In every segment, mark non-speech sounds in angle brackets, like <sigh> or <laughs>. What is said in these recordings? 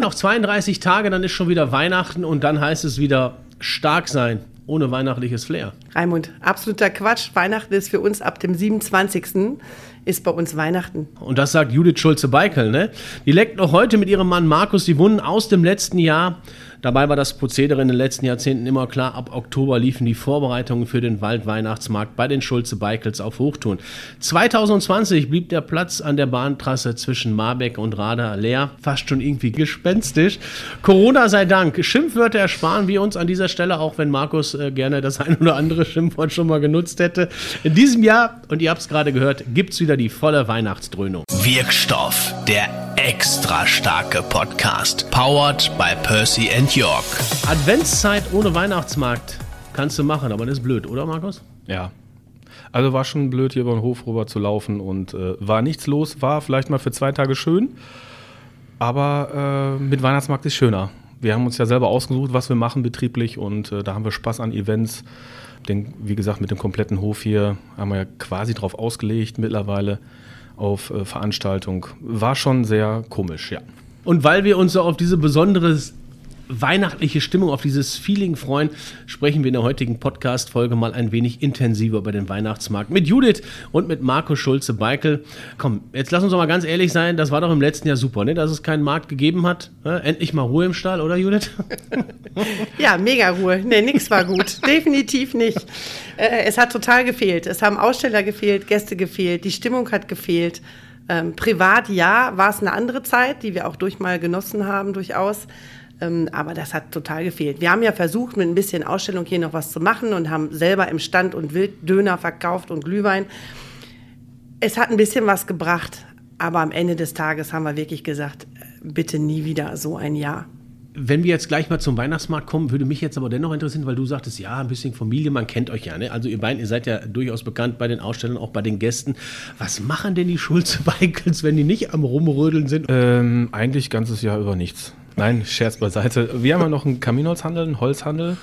Noch 32 Tage, dann ist schon wieder Weihnachten und dann heißt es wieder stark sein, ohne weihnachtliches Flair. Raimund, absoluter Quatsch. Weihnachten ist für uns ab dem 27. ist bei uns Weihnachten. Und das sagt Judith Schulze-Beikel, ne? Die leckt noch heute mit ihrem Mann Markus die Wunden aus dem letzten Jahr. Dabei war das Prozedere in den letzten Jahrzehnten immer klar. Ab Oktober liefen die Vorbereitungen für den Waldweihnachtsmarkt bei den Schulze-Beikels auf Hochtouren. 2020 blieb der Platz an der Bahntrasse zwischen Marbeck und Rada leer. Fast schon irgendwie gespenstisch. Corona sei Dank. Schimpfwörter ersparen wir uns an dieser Stelle, auch wenn Markus äh, gerne das ein oder andere Schimpfwort schon mal genutzt hätte. In diesem Jahr, und ihr habt es gerade gehört, gibt es wieder die volle Weihnachtsdröhnung. Wirkstoff, der extra starke Podcast. Powered by Percy and York. Adventszeit ohne Weihnachtsmarkt kannst du machen, aber das ist blöd, oder Markus? Ja. Also war schon blöd, hier über den Hof rüber zu laufen und äh, war nichts los, war vielleicht mal für zwei Tage schön, aber äh, mit Weihnachtsmarkt ist schöner. Wir haben uns ja selber ausgesucht, was wir machen betrieblich und äh, da haben wir Spaß an Events. Den, wie gesagt, mit dem kompletten Hof hier haben wir ja quasi drauf ausgelegt mittlerweile auf äh, Veranstaltung. War schon sehr komisch, ja. Und weil wir uns so auf diese besondere weihnachtliche Stimmung, auf dieses Feeling freuen, sprechen wir in der heutigen Podcast-Folge mal ein wenig intensiver über den Weihnachtsmarkt mit Judith und mit Marco Schulze-Beikel. Komm, jetzt lass uns doch mal ganz ehrlich sein, das war doch im letzten Jahr super, ne? dass es keinen Markt gegeben hat. Endlich mal Ruhe im Stall, oder Judith? <laughs> ja, mega Ruhe. Ne, nix war gut. <laughs> Definitiv nicht. Äh, es hat total gefehlt. Es haben Aussteller gefehlt, Gäste gefehlt, die Stimmung hat gefehlt. Ähm, privat, ja, war es eine andere Zeit, die wir auch durch mal genossen haben, durchaus. Ähm, aber das hat total gefehlt. Wir haben ja versucht, mit ein bisschen Ausstellung hier noch was zu machen und haben selber im Stand und Wilddöner verkauft und Glühwein. Es hat ein bisschen was gebracht, aber am Ende des Tages haben wir wirklich gesagt, äh, bitte nie wieder so ein Jahr. Wenn wir jetzt gleich mal zum Weihnachtsmarkt kommen, würde mich jetzt aber dennoch interessieren, weil du sagtest, ja, ein bisschen Familie, man kennt euch ja. Ne? Also ihr beiden, ihr seid ja durchaus bekannt bei den Ausstellern, auch bei den Gästen. Was machen denn die <laughs> Schulze-Beikels, wenn die nicht am Rumrödeln sind? Ähm, eigentlich ganzes Jahr über nichts. Nein, Scherz beiseite. Wir haben ja noch einen Kaminholzhandel, einen Holzhandel.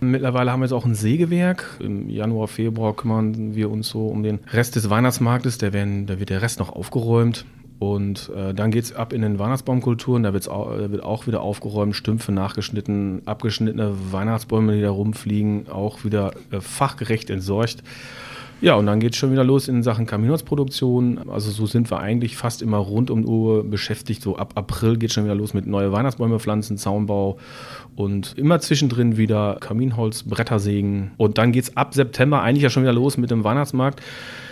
Mittlerweile haben wir jetzt auch ein Sägewerk. Im Januar, Februar kümmern wir uns so um den Rest des Weihnachtsmarktes. Da, werden, da wird der Rest noch aufgeräumt. Und äh, dann geht es ab in den Weihnachtsbaumkulturen. Da, auch, da wird auch wieder aufgeräumt, Stümpfe nachgeschnitten, abgeschnittene Weihnachtsbäume, die da rumfliegen, auch wieder äh, fachgerecht entsorgt. Ja, und dann geht es schon wieder los in Sachen Kaminholzproduktion. Also so sind wir eigentlich fast immer rund um die Uhr beschäftigt. So ab April geht es schon wieder los mit neue Weihnachtsbäume pflanzen, Zaunbau und immer zwischendrin wieder Kaminholz, Brettersägen. Und dann geht es ab September eigentlich ja schon wieder los mit dem Weihnachtsmarkt.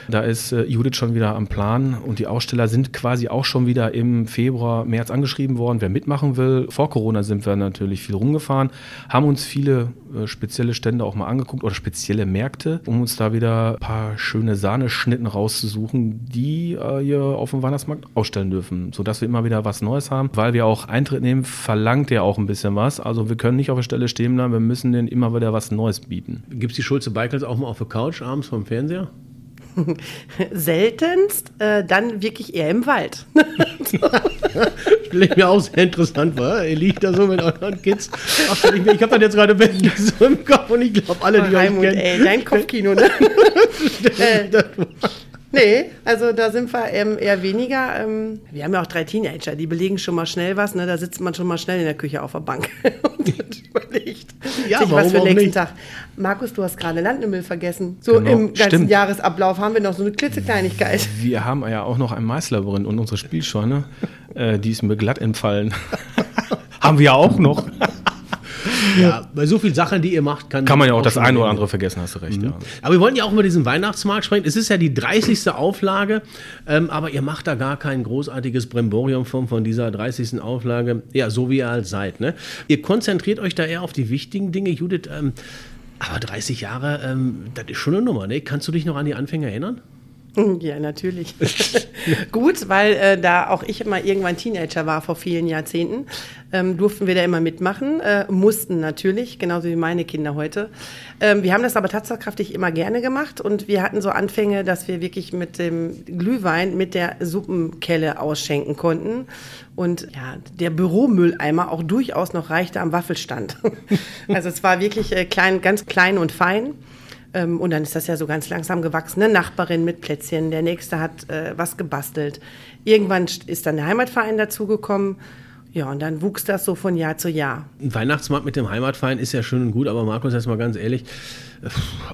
Da ist äh, Judith schon wieder am Plan und die Aussteller sind quasi auch schon wieder im Februar, März angeschrieben worden, wer mitmachen will. Vor Corona sind wir natürlich viel rumgefahren, haben uns viele äh, spezielle Stände auch mal angeguckt oder spezielle Märkte, um uns da wieder ein paar schöne Sahneschnitten rauszusuchen, die äh, hier auf dem Weihnachtsmarkt ausstellen dürfen, sodass wir immer wieder was Neues haben. Weil wir auch Eintritt nehmen, verlangt ja auch ein bisschen was. Also wir können nicht auf der Stelle stehen bleiben, wir müssen denen immer wieder was Neues bieten. Gibt es die Schulze Beikels auch mal auf der Couch abends vom Fernseher? <laughs> Seltenst, äh, dann wirklich eher im Wald. <laughs> Stelle ich mir auch sehr interessant vor. Ihr liegt da so mit euren Kids. Ach, ich ich habe das jetzt gerade <laughs> so im Kopf und ich glaube, alle, die Raimund, euch kennen. ey, dein Kopfkino, ne? äh, Nee, also da sind wir ähm, eher weniger. Ähm, wir haben ja auch drei Teenager, die belegen schon mal schnell was. Ne? Da sitzt man schon mal schnell in der Küche auf der Bank <laughs> und überlegt ja, sich was für den nächsten nicht? Tag. Markus, du hast gerade Landnummel vergessen. So genau, im ganzen stimmt. Jahresablauf haben wir noch so eine klitzekleinigkeit. <laughs> Wir haben ja auch noch ein Maislabyrinth und unsere Spielscheune, äh, die ist mir glatt entfallen. <laughs> haben wir ja auch noch. Ja, bei so vielen Sachen, die ihr macht, kann, kann man ja auch, auch das eine oder andere vergessen, hast du recht. Mhm. Ja. Aber wir wollen ja auch über diesen Weihnachtsmarkt sprechen. Es ist ja die 30. Auflage, ähm, aber ihr macht da gar kein großartiges Bremborium von, von dieser 30. Auflage. Ja, so wie ihr halt seid. Ne? Ihr konzentriert euch da eher auf die wichtigen Dinge. Judith, ähm, aber 30 Jahre, ähm, das ist schon eine Nummer. Ne? Kannst du dich noch an die Anfänge erinnern? <laughs> Ja, natürlich. <laughs> Gut, weil äh, da auch ich immer irgendwann Teenager war vor vielen Jahrzehnten, ähm, durften wir da immer mitmachen, äh, mussten natürlich, genauso wie meine Kinder heute. Ähm, wir haben das aber tatsächlich immer gerne gemacht und wir hatten so Anfänge, dass wir wirklich mit dem Glühwein mit der Suppenkelle ausschenken konnten und ja, der Büromülleimer auch durchaus noch reichte am Waffelstand. <laughs> also es war wirklich äh, klein, ganz klein und fein. Ähm, und dann ist das ja so ganz langsam gewachsen. Eine Nachbarin mit Plätzchen, der nächste hat äh, was gebastelt. Irgendwann ist dann der Heimatverein dazugekommen. Ja, und dann wuchs das so von Jahr zu Jahr. Ein Weihnachtsmarkt mit dem Heimatverein ist ja schön und gut, aber Markus, jetzt mal ganz ehrlich, äh,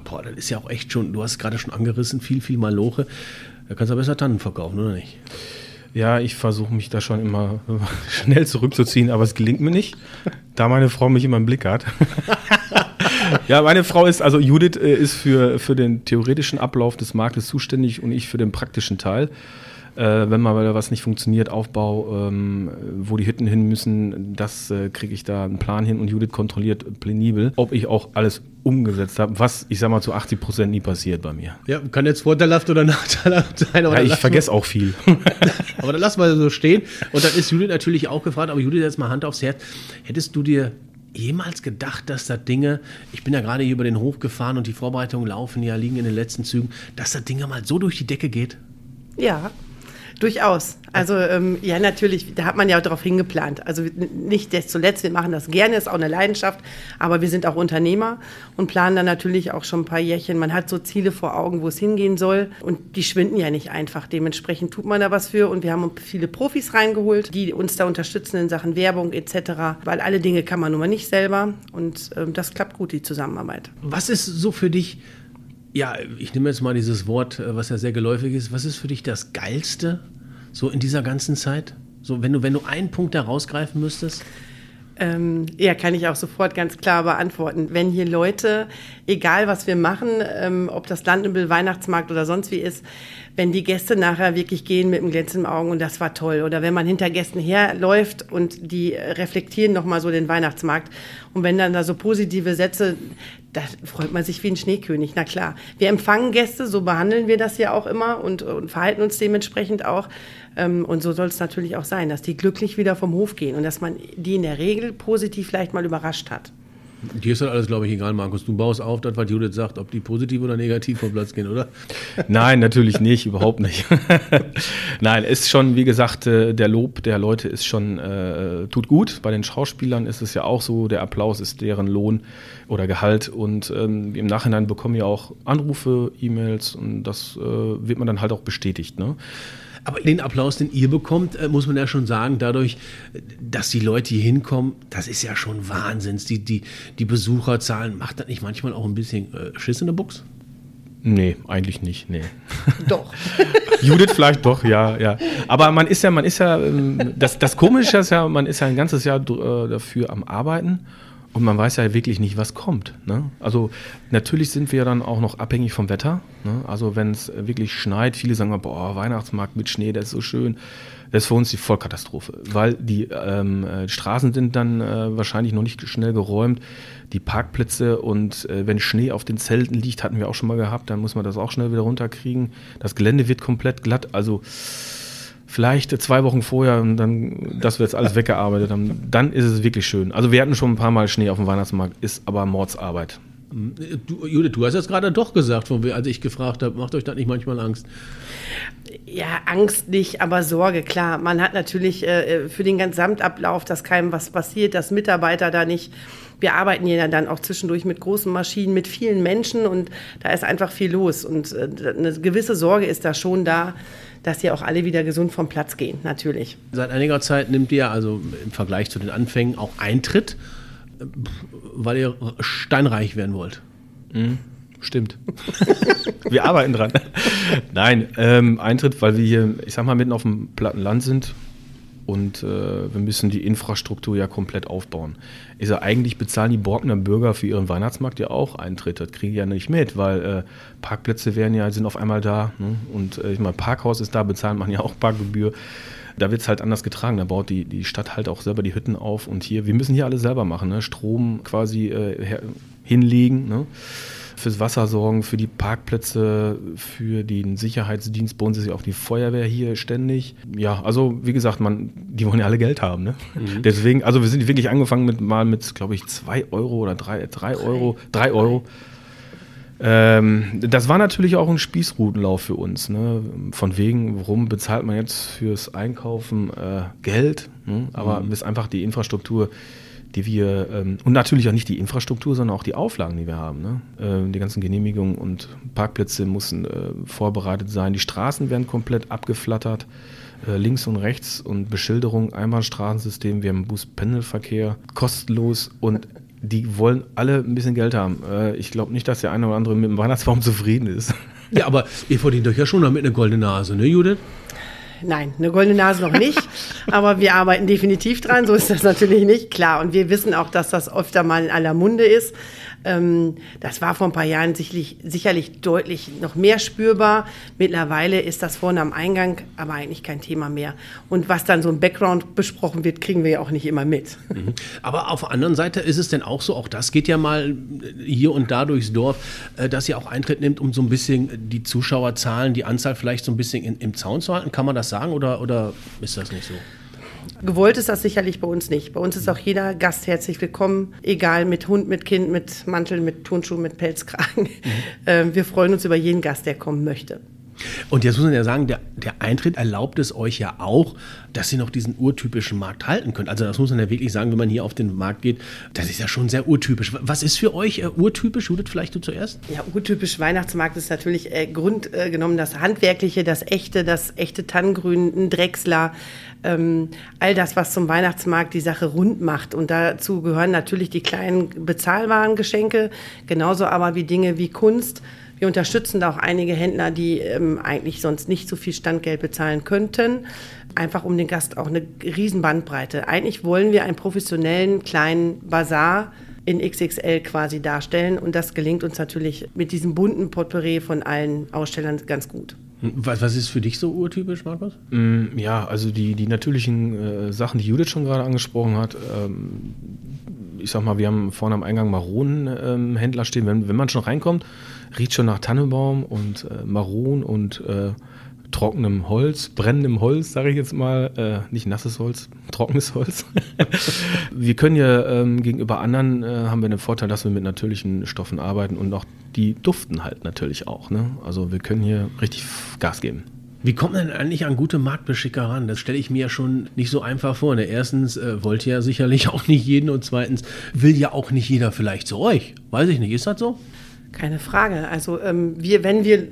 boah, das ist ja auch echt schon, du hast es gerade schon angerissen, viel, viel Maloche. Da kannst du besser Tannen verkaufen, oder nicht? Ja, ich versuche mich da schon immer <laughs> schnell zurückzuziehen, aber es gelingt mir nicht, da meine Frau mich immer im Blick hat. <laughs> ja, meine Frau ist, also Judith äh, ist für, für den theoretischen Ablauf des Marktes zuständig und ich für den praktischen Teil. Äh, wenn mal was nicht funktioniert, Aufbau, ähm, wo die Hütten hin müssen, das äh, kriege ich da einen Plan hin und Judith kontrolliert penibel, ob ich auch alles umgesetzt habe, was ich sag mal zu 80 Prozent nie passiert bei mir. Ja, kann jetzt vorteilhaft oder <laughs> nachteilhaft sein. ja, ich vergesse auch viel. <laughs> aber dann lassen wir so stehen. Und dann ist Judith natürlich auch gefragt, aber Judith, jetzt mal Hand aufs Herz. Hättest du dir jemals gedacht, dass da Dinge, ich bin ja gerade hier über den Hof gefahren und die Vorbereitungen laufen ja, liegen in den letzten Zügen, dass da Dinge mal so durch die Decke geht? Ja, Durchaus. Also ähm, ja, natürlich, da hat man ja auch darauf hingeplant. Also nicht zuletzt, wir machen das gerne, ist auch eine Leidenschaft, aber wir sind auch Unternehmer und planen dann natürlich auch schon ein paar Jährchen. Man hat so Ziele vor Augen, wo es hingehen soll und die schwinden ja nicht einfach. Dementsprechend tut man da was für und wir haben viele Profis reingeholt, die uns da unterstützen in Sachen Werbung etc., weil alle Dinge kann man nun mal nicht selber und ähm, das klappt gut, die Zusammenarbeit. Was ist so für dich ja, ich nehme jetzt mal dieses Wort, äh, was ja sehr geläufig ist. Was ist für dich das Geilste so in dieser ganzen Zeit? So, wenn du, wenn du einen Punkt da rausgreifen müsstest? Ähm, ja, kann ich auch sofort ganz klar beantworten. Wenn hier Leute, egal was wir machen, ähm, ob das Landnübel, Weihnachtsmarkt oder sonst wie ist, wenn die Gäste nachher wirklich gehen mit einem Glänz im Augen und das war toll. Oder wenn man hinter Gästen herläuft und die reflektieren nochmal so den Weihnachtsmarkt. Und wenn dann da so positive Sätze, da freut man sich wie ein Schneekönig, na klar. Wir empfangen Gäste, so behandeln wir das ja auch immer und, und verhalten uns dementsprechend auch. Ähm, und so soll es natürlich auch sein, dass die glücklich wieder vom Hof gehen und dass man die in der Regel positiv vielleicht mal überrascht hat. Dir ist das alles, glaube ich, egal, Markus. Du baust auf, das, was Judith sagt, ob die positiv oder negativ vom Platz gehen, oder? <laughs> Nein, natürlich nicht, überhaupt nicht. <laughs> Nein, ist schon, wie gesagt, äh, der Lob der Leute ist schon, äh, tut gut. Bei den Schauspielern ist es ja auch so, der Applaus ist deren Lohn oder Gehalt. Und ähm, im Nachhinein bekommen ja auch Anrufe, E-Mails und das äh, wird man dann halt auch bestätigt. Ne? Aber den Applaus, den ihr bekommt, äh, muss man ja schon sagen, dadurch, dass die Leute hier hinkommen, das ist ja schon Wahnsinn. Die, die, die Besucherzahlen, macht das nicht manchmal auch ein bisschen äh, Schiss in der Box? Nee, eigentlich nicht, nee. <laughs> Doch. <laughs> Judith vielleicht doch, ja, ja. Aber man ist ja, man ist ja, ähm, das, das Komische ist ja, man ist ja ein ganzes Jahr äh, dafür am Arbeiten und man weiß ja wirklich nicht, was kommt. Ne? Also natürlich sind wir dann auch noch abhängig vom Wetter. Ne? Also wenn es wirklich schneit, viele sagen, boah, Weihnachtsmarkt mit Schnee, das ist so schön. Das ist für uns die Vollkatastrophe, weil die ähm, äh, Straßen sind dann äh, wahrscheinlich noch nicht schnell geräumt, die Parkplätze und äh, wenn Schnee auf den Zelten liegt, hatten wir auch schon mal gehabt, dann muss man das auch schnell wieder runterkriegen. Das Gelände wird komplett glatt, also vielleicht zwei Wochen vorher und dann, dass wir jetzt alles weggearbeitet haben, dann ist es wirklich schön. Also wir hatten schon ein paar Mal Schnee auf dem Weihnachtsmarkt, ist aber Mordsarbeit. Du, Judith, du hast jetzt gerade doch gesagt, als ich gefragt habe, macht euch das nicht manchmal Angst? Ja, Angst nicht, aber Sorge, klar. Man hat natürlich äh, für den Gesamtablauf, dass keinem was passiert, dass Mitarbeiter da nicht wir arbeiten ja dann auch zwischendurch mit großen Maschinen, mit vielen Menschen und da ist einfach viel los. Und äh, eine gewisse Sorge ist da schon da, dass die auch alle wieder gesund vom Platz gehen, natürlich. Seit einiger Zeit nimmt ihr also im Vergleich zu den Anfängen auch Eintritt, weil ihr steinreich werden wollt. Mhm. Stimmt. <laughs> wir arbeiten dran. Nein, ähm, Eintritt, weil wir hier, ich sag mal, mitten auf dem platten Land sind und äh, wir müssen die Infrastruktur ja komplett aufbauen. Ich sage, eigentlich bezahlen die Borkner Bürger für ihren Weihnachtsmarkt ja auch Eintritt. Das kriegen die ja nicht mit, weil äh, Parkplätze werden ja, sind auf einmal da. Ne? Und äh, ich meine, Parkhaus ist da, bezahlen man ja auch Parkgebühr. Da wird es halt anders getragen. Da baut die, die Stadt halt auch selber die Hütten auf. Und hier, wir müssen hier alles selber machen. Ne? Strom quasi äh, her, hinlegen. Ne? Fürs Wasser sorgen, für die Parkplätze, für den Sicherheitsdienst. Bei uns ist ja auch die Feuerwehr hier ständig. Ja, also wie gesagt, man, die wollen ja alle Geld haben. Ne? Mhm. Deswegen, also wir sind wirklich angefangen mit mal mit, glaube ich, zwei Euro oder drei, drei Euro, drei Euro. Ähm, das war natürlich auch ein Spießrutenlauf für uns. Ne? Von wegen, warum bezahlt man jetzt fürs Einkaufen äh, Geld? Ne? Aber mhm. ist einfach die Infrastruktur die wir, ähm, und natürlich auch nicht die Infrastruktur, sondern auch die Auflagen, die wir haben. Ne? Ähm, die ganzen Genehmigungen und Parkplätze müssen äh, vorbereitet sein. Die Straßen werden komplett abgeflattert. äh, links und rechts und Beschilderung, Einbahnstraßensystem, wir haben Bus-Pendelverkehr, kostenlos und die wollen alle ein bisschen Geld haben. Äh, ich glaube nicht, dass der eine oder andere mit dem Weihnachtsbaum zufrieden ist. Ja, aber ihr verdient euch ja schon damit eine goldene Nase, ne, Judith? Nein, eine goldene Nase noch nicht, <laughs> aber wir arbeiten definitiv dran, so ist das natürlich nicht, klar. Und wir wissen auch, dass das öfter mal in aller Munde ist. Ähm, das war vor ein paar Jahren sicherlich, sicherlich deutlich noch mehr spürbar. Mittlerweile ist das vorne am Eingang aber eigentlich kein Thema mehr. Und was dann so im Background besprochen wird, kriegen wir ja auch nicht immer mit. Mhm. Aber auf der anderen Seite ist es denn auch so, auch das geht ja mal hier und da durchs Dorf, äh, dass ihr auch Eintritt nimmt, um so ein bisschen die Zuschauerzahlen, die Anzahl vielleicht so ein bisschen in, im Zaun zu halten. Kann man das sagen oder, oder ist das nicht so? Gewollt ist das sicherlich bei uns nicht. Bei uns ist auch jeder Gast herzlich willkommen, egal mit Hund, mit Kind, mit Mantel, mit Turnschuh, mit Pelzkragen. Mhm. Ähm, wir freuen uns über jeden Gast, der kommen möchte. Und jetzt muss man ja sagen, der, der, Eintritt erlaubt es euch ja auch, dass ihr noch diesen urtypischen Markt halten könnt. Also das muss man ja wirklich sagen, wenn man hier auf den Markt geht, das ist ja schon sehr urtypisch. Was ist für euch äh, urtypisch? Judith, vielleicht du zuerst? Ja, urtypisch Weihnachtsmarkt ist natürlich äh, grundgenommen das Handwerkliche, das Echte, das echte Tannengrün, ein Drechsler, ähm, all das, was zum Weihnachtsmarkt die Sache rund macht. Und dazu gehören natürlich die kleinen bezahlbaren Geschenke, genauso aber wie Dinge wie Kunst, wir unterstützen da auch einige Händler, die ähm, eigentlich sonst nicht so viel Standgeld bezahlen könnten, einfach um den Gast auch eine riesen Bandbreite. Eigentlich wollen wir einen professionellen kleinen Bazar in XXL quasi darstellen und das gelingt uns natürlich mit diesem bunten Potpourri von allen Ausstellern ganz gut. Was, was ist für dich so urtypisch, Markus? Mm, ja, also die, die natürlichen äh, Sachen, die Judith schon gerade angesprochen hat. Ähm, ich sag mal, wir haben vorne am Eingang Maronenhändler ähm, stehen. Wenn, wenn man schon reinkommt, riecht schon nach Tannenbaum und äh, Maron und äh, trockenem Holz, brennendem Holz, sage ich jetzt mal, äh, nicht nasses Holz, trockenes Holz. <laughs> wir können ja ähm, gegenüber anderen äh, haben wir den Vorteil, dass wir mit natürlichen Stoffen arbeiten und auch die duften halt natürlich auch. Ne? Also wir können hier richtig Gas geben. Wie kommt man denn eigentlich an gute Marktbeschicker ran? Das stelle ich mir ja schon nicht so einfach vor. Ne? Erstens äh, wollt ihr ja sicherlich <laughs> auch nicht jeden und zweitens will ja auch nicht jeder vielleicht zu euch. Weiß ich nicht, ist das so? Keine Frage. Also ähm, wir, wenn wir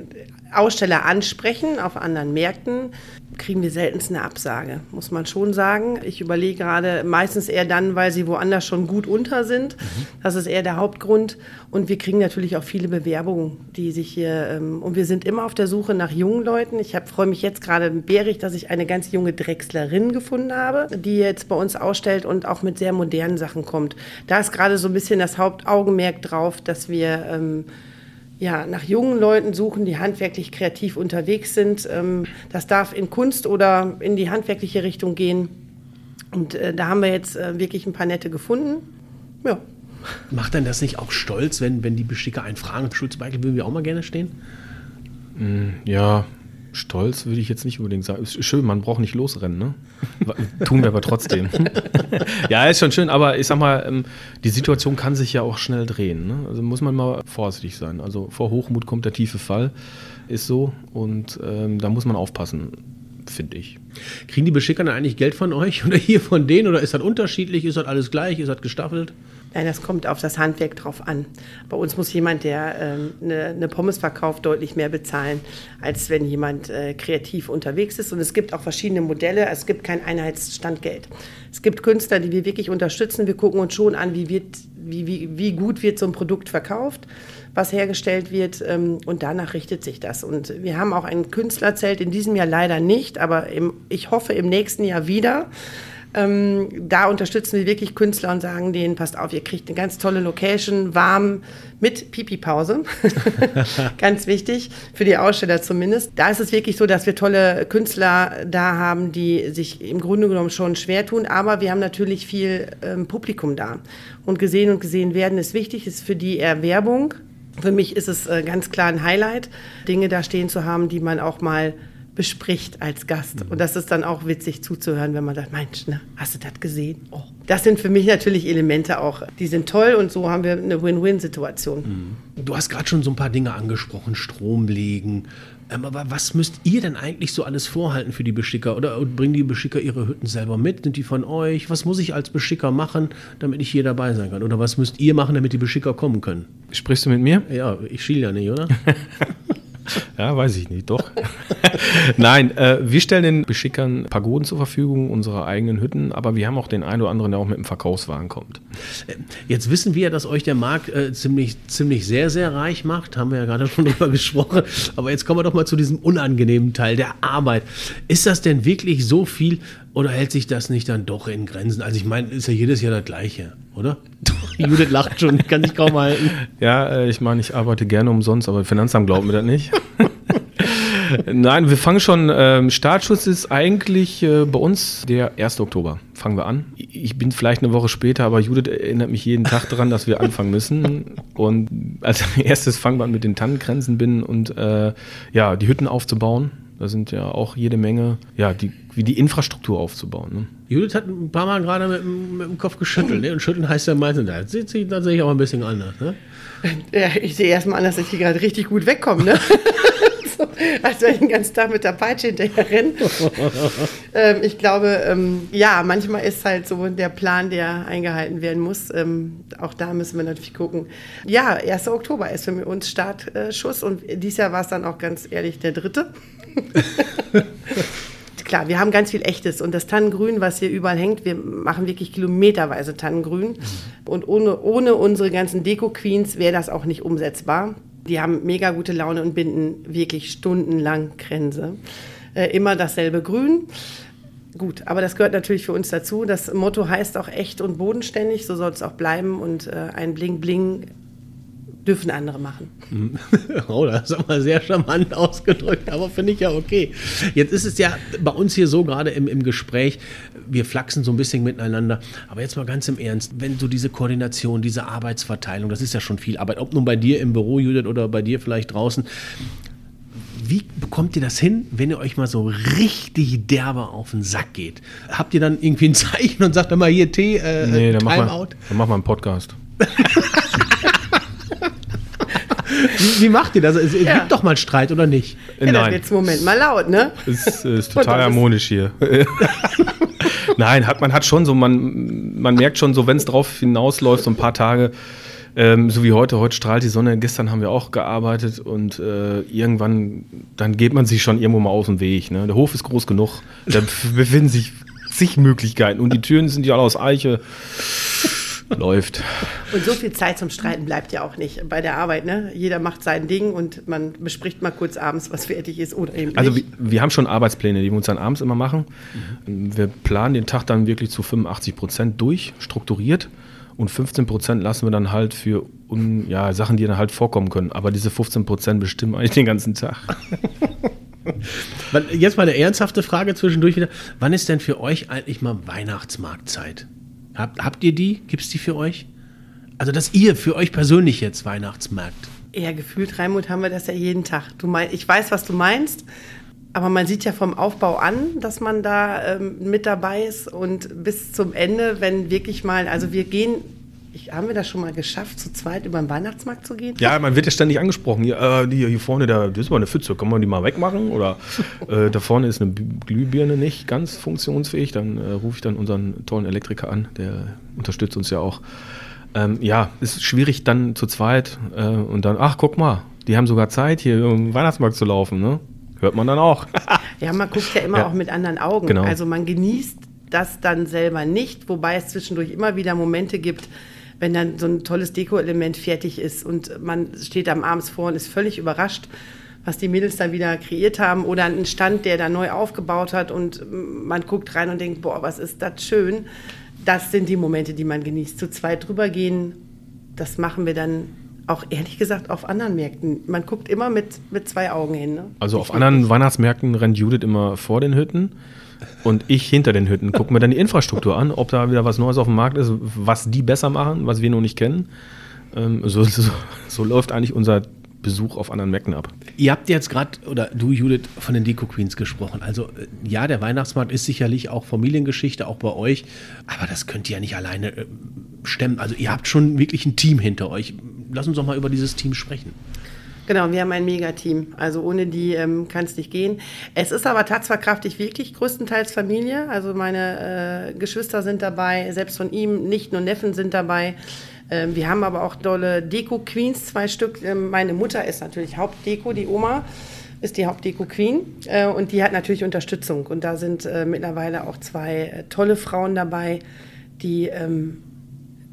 Aussteller ansprechen auf anderen Märkten, kriegen wir seltenst eine Absage, muss man schon sagen. Ich überlege gerade meistens eher dann, weil sie woanders schon gut unter sind. Mhm. Das ist eher der Hauptgrund. Und wir kriegen natürlich auch viele Bewerbungen, die sich hier. Ähm, und wir sind immer auf der Suche nach jungen Leuten. Ich freue mich jetzt gerade bärig, dass ich eine ganz junge Drechslerin gefunden habe, die jetzt bei uns ausstellt und auch mit sehr modernen Sachen kommt. Da ist gerade so ein bisschen das Hauptaugenmerk drauf, dass wir. Ähm, ja, nach jungen Leuten suchen, die handwerklich kreativ unterwegs sind. Ähm, das darf in Kunst oder in die handwerkliche Richtung gehen. Und äh, da haben wir jetzt äh, wirklich ein paar nette gefunden. Ja. Macht denn das nicht auch stolz, wenn, wenn die Besticker einen fragen, Schulze Beikel würden wir auch mal gerne stehen? Mm, ja, Stolz würde ich jetzt nicht unbedingt sagen. Ist schön, man braucht nicht losrennen, ne? Tun wir aber trotzdem. <laughs> ja, ist schon schön, aber ich sag mal, ähm, die Situation kann sich ja auch schnell drehen. Ne? Also muss man mal vorsichtig sein. Also vor Hochmut kommt der tiefe Fall, ist so. Und ähm, da muss man aufpassen, finde ich. Kriegen die Beschicker dann eigentlich Geld von euch <laughs> oder hier von denen? Oder ist das unterschiedlich? Ist das alles gleich? Ist das gestaffelt? Nein, das kommt auf das Handwerk drauf an. Bei uns muss jemand, der ähm, eine, eine, Pommes verkauft, deutlich mehr bezahlen, als wenn jemand äh, kreativ unterwegs ist. Und es gibt auch verschiedene Modelle. Es gibt kein Einheitsstandgeld. Es gibt Künstler, die wir wirklich unterstützen. Wir gucken uns schon an, wie, wird, wie, wie, wie gut wird so ein Produkt verkauft, was hergestellt wird. Ähm, und danach richtet sich das. Und wir haben auch ein Künstlerzelt in diesem Jahr leider nicht, aber im, ich hoffe im nächsten Jahr wieder. Ähm, da unterstützen wir wirklich Künstler und sagen denen, passt auf, ihr kriegt eine ganz tolle Location, warm, mit Pipi-Pause. <laughs> ganz wichtig, für die Aussteller zumindest. Da ist es wirklich so, dass wir tolle Künstler da haben, die sich im Grunde genommen schon schwer tun, aber wir haben natürlich viel ähm, Publikum da. Und gesehen und gesehen werden ist wichtig, ist für die Erwerbung. Für mich ist es äh, ganz klar ein Highlight, Dinge da stehen zu haben, die man auch mal bespricht als Gast. Und das ist dann auch witzig zuzuhören, wenn man sagt, Mensch, ne, hast du das gesehen? Oh. Das sind für mich natürlich Elemente auch, die sind toll und so haben wir eine Win-Win-Situation. Mhm. Du hast gerade schon so ein paar Dinge angesprochen, Strom legen. Ähm, aber was müsst ihr denn eigentlich so alles vorhalten für die Beschicker? Oder bringen die Beschicker ihre Hütten selber mit? Sind die von euch? Was muss ich als Beschicker machen, damit ich hier dabei sein kann? Oder was müsst ihr machen, damit die Beschicker kommen können? Sprichst du mit mir? Ja, ich schiel ja nicht, oder? <laughs> <laughs> Ja, weiß ich nicht, doch. <laughs> Nein, äh, wir stellen den Beschickern Pagoden zur Verfügung, unsere eigenen Hütten, aber wir haben auch den einen oder anderen, der auch mit dem Verkaufswagen kommt. Jetzt wissen wir ja, dass euch der Markt äh, ziemlich, ziemlich sehr, sehr reich macht. Haben wir ja gerade schon <laughs> drüber gesprochen. Aber jetzt kommen wir doch mal zu diesem unangenehmen Teil der Arbeit. Ist das denn wirklich so viel oder hält sich das nicht dann doch in Grenzen? Also ich meine, ist ja jedes Jahr das Gleiche, oder? <laughs> Judith lacht schon, kann sich kaum halten. Ja, äh, ich meine, ich arbeite gerne umsonst, aber Finanzamt glaubt mir das nicht. <laughs> Nein, wir fangen schon, ähm, Startschutz ist eigentlich äh, bei uns der 1. Oktober. Fangen wir an. Ich bin vielleicht eine Woche später, aber Judith erinnert mich jeden Tag daran, dass wir anfangen müssen. Und als <laughs> erstes fangen wir an mit den Tannengrenzen bin und äh, ja, die Hütten aufzubauen. Da sind ja auch jede Menge, ja, die, wie die Infrastruktur aufzubauen. Ne? Judith hat ein paar Mal gerade mit, mit dem Kopf geschüttelt. Ne? Und schütteln heißt ja meistens, das sieht sie tatsächlich auch ein bisschen anders. Ne? Ja, ich sehe erstmal an, dass ich hier gerade richtig gut wegkomme. Ne? <laughs> als ich den ganzen Tag mit der Peitsche hinterher renne. <laughs> ähm, ich glaube, ähm, ja, manchmal ist halt so der Plan, der eingehalten werden muss. Ähm, auch da müssen wir natürlich gucken. Ja, 1. Oktober ist für uns Startschuss und dieses Jahr war es dann auch ganz ehrlich der dritte. <laughs> Klar, wir haben ganz viel Echtes und das Tannengrün, was hier überall hängt, wir machen wirklich kilometerweise Tannengrün. Und ohne, ohne unsere ganzen Deko-Queens wäre das auch nicht umsetzbar. Die haben mega gute Laune und binden wirklich stundenlang Kränze. Äh, immer dasselbe Grün. Gut, aber das gehört natürlich für uns dazu. Das Motto heißt auch echt und bodenständig, so soll es auch bleiben. Und äh, ein Bling-Bling dürfen andere machen. <laughs> Oh, das ist aber sehr charmant ausgedrückt, aber finde ich ja okay. Jetzt ist es ja bei uns hier so gerade im, im Gespräch, wir flachsen so ein bisschen miteinander, aber jetzt mal ganz im Ernst, wenn so diese Koordination, diese Arbeitsverteilung, das ist ja schon viel Arbeit, ob nun bei dir im Büro, Judith, oder bei dir vielleicht draußen, wie bekommt ihr das hin, wenn ihr euch mal so richtig derbe auf den Sack geht? Habt ihr dann irgendwie ein Zeichen und sagt dann mal hier Tee, äh, Nee, dann Timeout? wir, dann machen wir einen Podcast. <laughs> Wie, wie macht ihr das? Es, es Ja. gibt doch mal Streit, oder nicht? Ja, dann Nein. im Moment mal laut, ne? Es äh, ist Und total harmonisch hier. <laughs> Nein, hat, man hat schon so, man, man merkt schon so, wenn es drauf hinausläuft, so ein paar Tage, ähm, so wie heute, heute strahlt die Sonne, gestern haben wir auch gearbeitet und äh, irgendwann, dann geht man sich schon irgendwo mal aus dem Weg. Ne? Der Hof ist groß genug, da befinden sich zig Möglichkeiten und die Türen sind ja alle aus Eiche. Läuft. Und so viel Zeit zum Streiten bleibt ja auch nicht bei der Arbeit, ne? Jeder macht sein Ding und man bespricht mal kurz abends, was fertig ist oder eben Also wir, nicht. wir haben schon Arbeitspläne, die wir uns dann abends immer machen. Wir planen den Tag dann wirklich zu 85 Prozent durch, strukturiert. Und 15 Prozent lassen wir dann halt für un, ja, Sachen, die dann halt vorkommen können. Aber diese 15 Prozent bestimmen eigentlich den ganzen Tag. Jetzt mal eine ernsthafte Frage zwischendurch wieder. Wann ist denn für euch eigentlich mal Weihnachtsmarktzeit? Habt, habt ihr die? Gibt es die für euch? Also, dass ihr für euch persönlich jetzt Weihnachtsmarkt. Ja, gefühlt, Raimund, haben wir das ja jeden Tag. Du mein, ich weiß, was du meinst, aber man sieht ja vom Aufbau an, dass man da ähm, mit dabei ist und bis zum Ende, wenn wirklich mal, also wir gehen, ich, haben wir das schon mal geschafft, zu zweit über den Weihnachtsmarkt zu gehen? Ja, man wird ja ständig angesprochen. Hier, äh, die, hier vorne, da, das ist mal eine Pfütze, kann man die mal wegmachen? Oder <laughs> äh, da vorne ist eine Glühbirne nicht ganz funktionsfähig. Dann äh, rufe ich dann unseren tollen Elektriker an, der unterstützt uns ja auch. Ähm, ja, ist schwierig dann zu zweit äh, und dann, ach, guck mal, die haben sogar Zeit, hier den Weihnachtsmarkt zu laufen. Ne? Hört man dann auch. <laughs> Ja, man guckt ja immer Ja. auch mit anderen Augen. Genau. Also man genießt das dann selber nicht, wobei es zwischendurch immer wieder Momente gibt, wenn dann so ein tolles Deko-Element fertig ist und man steht am abends vor und ist völlig überrascht, was die Mädels dann wieder kreiert haben oder einen Stand, der da neu aufgebaut hat und man guckt rein und denkt, boah, was ist das schön. Das sind die Momente, die man genießt. Zu zweit drüber gehen, das machen wir dann auch ehrlich gesagt auf anderen Märkten. Man guckt immer mit, mit zwei Augen hin. Ne? Also auf anderen. Weihnachtsmärkten rennt Judith immer vor den Hütten und ich hinter den Hütten. Gucken mir dann die Infrastruktur an, ob da wieder was Neues auf dem Markt ist, was die besser machen, was wir noch nicht kennen. Ähm, so, so, so läuft eigentlich unser Besuch auf anderen Märkten ab. Ihr habt jetzt gerade, oder du, Judith, von den Deko Queens gesprochen. Also, äh, ja, der Weihnachtsmarkt ist sicherlich auch Familiengeschichte, auch bei euch. Aber das könnt ihr ja nicht alleine äh, stemmen. Also, ihr habt schon wirklich ein Team hinter euch. Lass uns doch mal über dieses Team sprechen. Genau, wir haben ein Mega-Team. Also ohne die ähm, kann es nicht gehen. Es ist aber tatsächlich wirklich größtenteils Familie. Also meine äh, Geschwister sind dabei, selbst von ihm Nichten und Neffen sind dabei. Ähm, wir haben aber auch dolle Deko-Queens, zwei Stück. Ähm, meine Mutter ist natürlich Hauptdeko, die Oma ist die Hauptdeko-Queen äh, und die hat natürlich Unterstützung. Und da sind äh, mittlerweile auch zwei äh, tolle Frauen dabei, die ähm,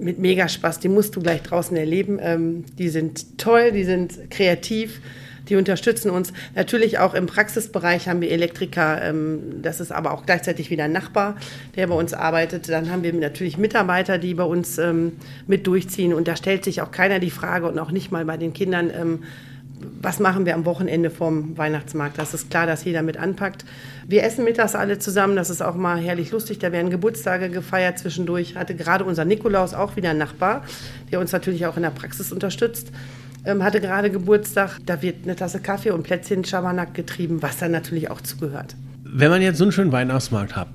mit mega Spaß, die musst du gleich draußen erleben. Ähm, die sind toll, die sind kreativ, die unterstützen uns. Natürlich auch im Praxisbereich haben wir Elektriker, ähm, das ist aber auch gleichzeitig wieder ein Nachbar, der bei uns arbeitet. Dann haben wir natürlich Mitarbeiter, die bei uns ähm, mit durchziehen und da stellt sich auch keiner die Frage und auch nicht mal bei den Kindern, ähm, was machen wir am Wochenende vom Weihnachtsmarkt? Das ist klar, dass jeder mit anpackt. Wir essen mittags alle zusammen, das ist auch mal herrlich lustig. Da werden Geburtstage gefeiert zwischendurch. Hatte gerade unser Nikolaus auch wieder einen Nachbar, der uns natürlich auch in der Praxis unterstützt. Ähm, hatte gerade Geburtstag, da wird eine Tasse Kaffee und Plätzchen Schabernack getrieben, was dann natürlich auch zugehört. Wenn man jetzt so einen schönen Weihnachtsmarkt hat,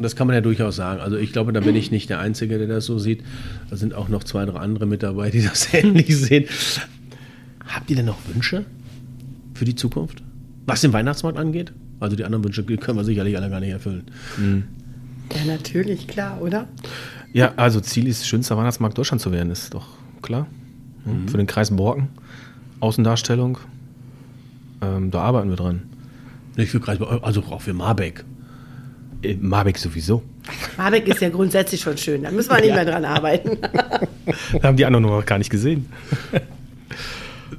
und das kann man ja durchaus sagen. Also ich glaube, da bin ich nicht der Einzige, der das so sieht. Da sind auch noch zwei, drei andere mit dabei, die das <laughs> ähnlich sehen. Habt ihr denn noch Wünsche für die Zukunft? Was den Weihnachtsmarkt angeht? Also die anderen Wünsche können wir sicherlich alle gar nicht erfüllen. Mhm. Ja, natürlich, klar, oder? Ja, also Ziel ist, schönster Weihnachtsmarkt Deutschland zu werden, ist doch klar. Mhm. Für den Kreis Borken, Außendarstellung, ähm, da arbeiten wir dran. Nicht für Kreis Borken, also auch für Marbeck. Äh, Marbeck sowieso. Marbeck ist ja grundsätzlich schon schön, da müssen wir nicht ja. mehr dran arbeiten. <laughs> da haben die anderen noch gar nicht gesehen. <laughs>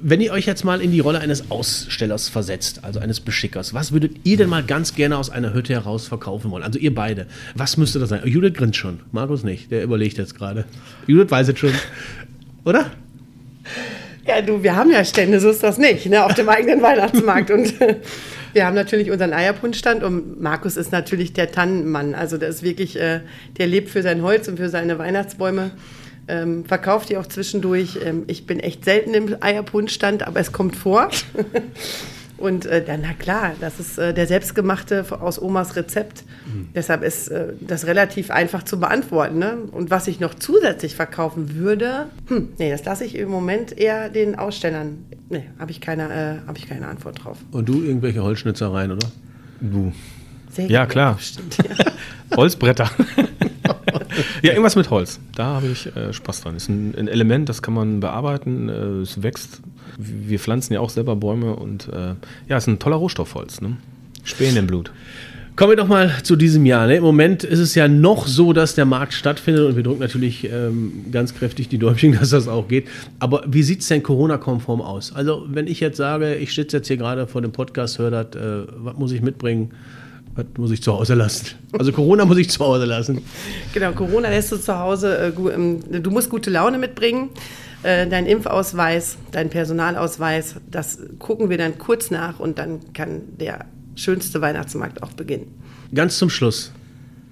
wenn ihr euch jetzt mal in die Rolle eines Ausstellers versetzt, also eines Beschickers, was würdet ihr denn mal ganz gerne aus einer Hütte heraus verkaufen wollen? Also ihr beide. Was müsste das sein? Judith grinst schon. Markus nicht. Der überlegt jetzt gerade. Judith weiß es schon. <laughs> Oder? Ja, du, wir haben ja Stände, so ist das nicht, ne, auf dem eigenen <laughs> Weihnachtsmarkt. Und <laughs> wir haben natürlich unseren Eierpunschstand und Markus ist natürlich der Tannenmann. Also der ist wirklich, äh, der lebt für sein Holz und für seine Weihnachtsbäume ähm, verkauft die auch zwischendurch. Ähm, ich bin echt selten im Eierpunschstand, aber es kommt vor. <laughs> Und äh, dann, na klar, das ist äh, der selbstgemachte aus Omas Rezept. Mhm. Deshalb ist äh, das relativ einfach zu beantworten. Ne? Und was ich noch zusätzlich verkaufen würde, hm, nee, das lasse ich im Moment eher den Ausstellern. Nee, habe ich, keine, äh, hab ich keine Antwort drauf. Und du irgendwelche Holzschnitzereien, oder? Du. Sehr ja, klar. Bestimmt, ja. <laughs> Holzbretter. <laughs> ja, irgendwas mit Holz. Da habe ich äh, Spaß dran. Ist ein, ein, Element, das kann man bearbeiten. Äh, es wächst. Wir pflanzen ja auch selber Bäume und äh, ja, ist ein toller Rohstoff Holz. Ne? Spähen im Blut. Kommen wir doch mal zu diesem Jahr. Ne? Im Moment ist es ja noch so, dass der Markt stattfindet und wir drücken natürlich ähm, ganz kräftig die Däumchen, <laughs> dass das auch geht. Aber wie sieht es denn Corona-konform aus? Also, wenn ich jetzt sage, ich sitze jetzt hier gerade vor dem Podcast, höre das, äh, was muss ich mitbringen? Was muss ich zu Hause lassen? Also Corona muss ich zu Hause lassen. Genau, Corona lässt du zu Hause. Äh, ähm, du musst gute Laune mitbringen. Äh, dein Impfausweis, dein Personalausweis, das gucken wir dann kurz nach und dann kann der schönste Weihnachtsmarkt auch beginnen. Ganz zum Schluss.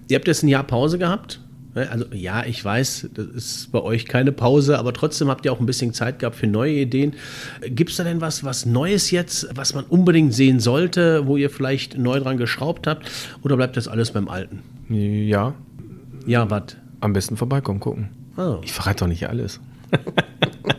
Ihr habt jetzt ein Jahr Pause gehabt. Ne, also ja, ich weiß, das ist bei euch keine Pause, aber trotzdem habt ihr auch ein bisschen Zeit gehabt für neue Ideen. Gibt es da denn was, was Neues jetzt, was man unbedingt sehen sollte, wo ihr vielleicht neu dran geschraubt habt? Oder bleibt das alles beim Alten? Ja. Ja, was? Am besten vorbeikommen, gucken. Oh. Ich verrate doch nicht alles.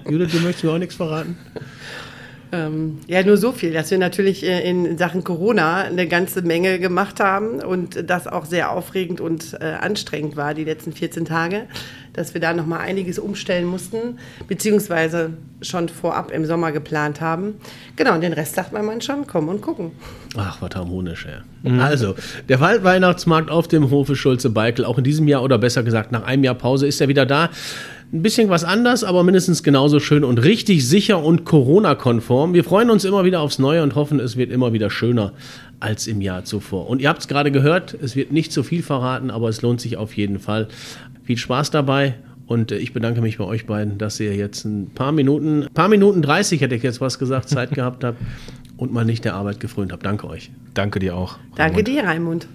Judith, du möchtest mir auch nichts verraten? <laughs> Ähm, ja, nur so viel, dass wir natürlich äh, in Sachen Corona eine ganze Menge gemacht haben und das auch sehr aufregend und äh, anstrengend war, die letzten 14 Tage, dass wir da nochmal einiges umstellen mussten, beziehungsweise schon vorab im Sommer geplant haben. Genau, und den Rest sagt man man schon, kommen und gucken. Ach, was harmonisch, ja. Mhm. Also, der Waldweihnachtsmarkt auf dem Hofe Schulze-Beikel, auch in diesem Jahr oder besser gesagt nach einem Jahr Pause, ist er wieder da. Ein bisschen was anders, aber mindestens genauso schön und richtig sicher und Corona-konform. Wir freuen uns immer wieder aufs Neue und hoffen, es wird immer wieder schöner als im Jahr zuvor. Und ihr habt es gerade gehört, es wird nicht zu viel verraten, aber es lohnt sich auf jeden Fall. Viel Spaß dabei und äh, ich bedanke mich bei euch beiden, dass ihr jetzt ein paar Minuten, paar Minuten 30 hätte ich jetzt was gesagt, Zeit gehabt habt und mal nicht der Arbeit gefrönt habt. Danke euch. Danke dir auch. Danke dir, Raimund.